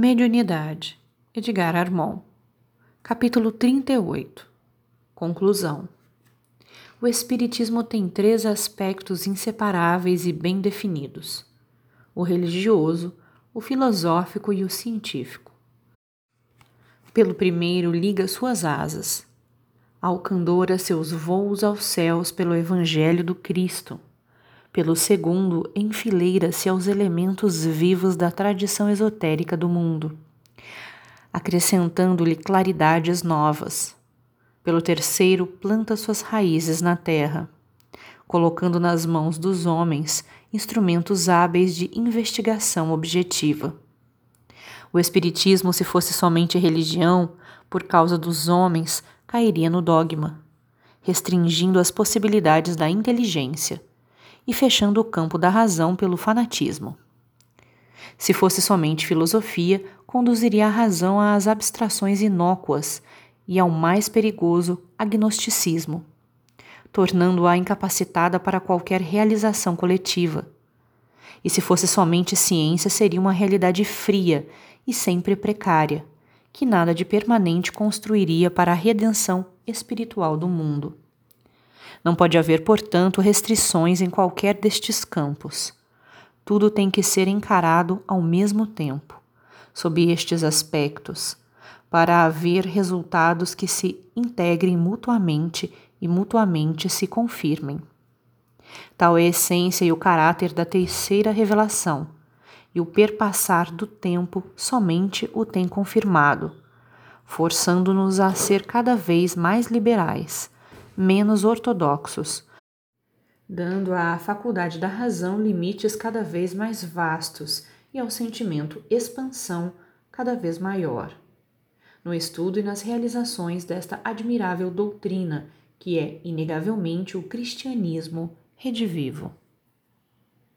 Mediunidade, Edgar Armon. Capítulo 38 Conclusão O Espiritismo tem três aspectos inseparáveis e bem definidos: o religioso, o filosófico e o científico. Pelo primeiro, liga suas asas, alcandora seus voos aos céus pelo Evangelho do Cristo pelo segundo, enfileira-se aos elementos vivos da tradição esotérica do mundo, acrescentando-lhe claridades novas. Pelo terceiro, planta suas raízes na terra, colocando nas mãos dos homens instrumentos hábeis de investigação objetiva. O Espiritismo, se fosse somente religião, por causa dos homens, cairia no dogma, restringindo as possibilidades da inteligência e fechando o campo da razão pelo fanatismo. Se fosse somente filosofia, conduziria a razão às abstrações inócuas e ao mais perigoso agnosticismo, tornando-a incapacitada para qualquer realização coletiva. E se fosse somente ciência, seria uma realidade fria e sempre precária, que nada de permanente construiria para a redenção espiritual do mundo. Não pode haver, portanto, restrições em qualquer destes campos. Tudo tem que ser encarado ao mesmo tempo, sob estes aspectos, para haver resultados que se integrem mutuamente e mutuamente se confirmem. Tal é a essência e o caráter da terceira revelação, e o perpassar do tempo somente o tem confirmado, forçando-nos a ser cada vez mais liberais menos ortodoxos, dando à faculdade da razão limites cada vez mais vastos e ao sentimento expansão cada vez maior. No estudo e nas realizações desta admirável doutrina, que é inegavelmente o cristianismo redivivo.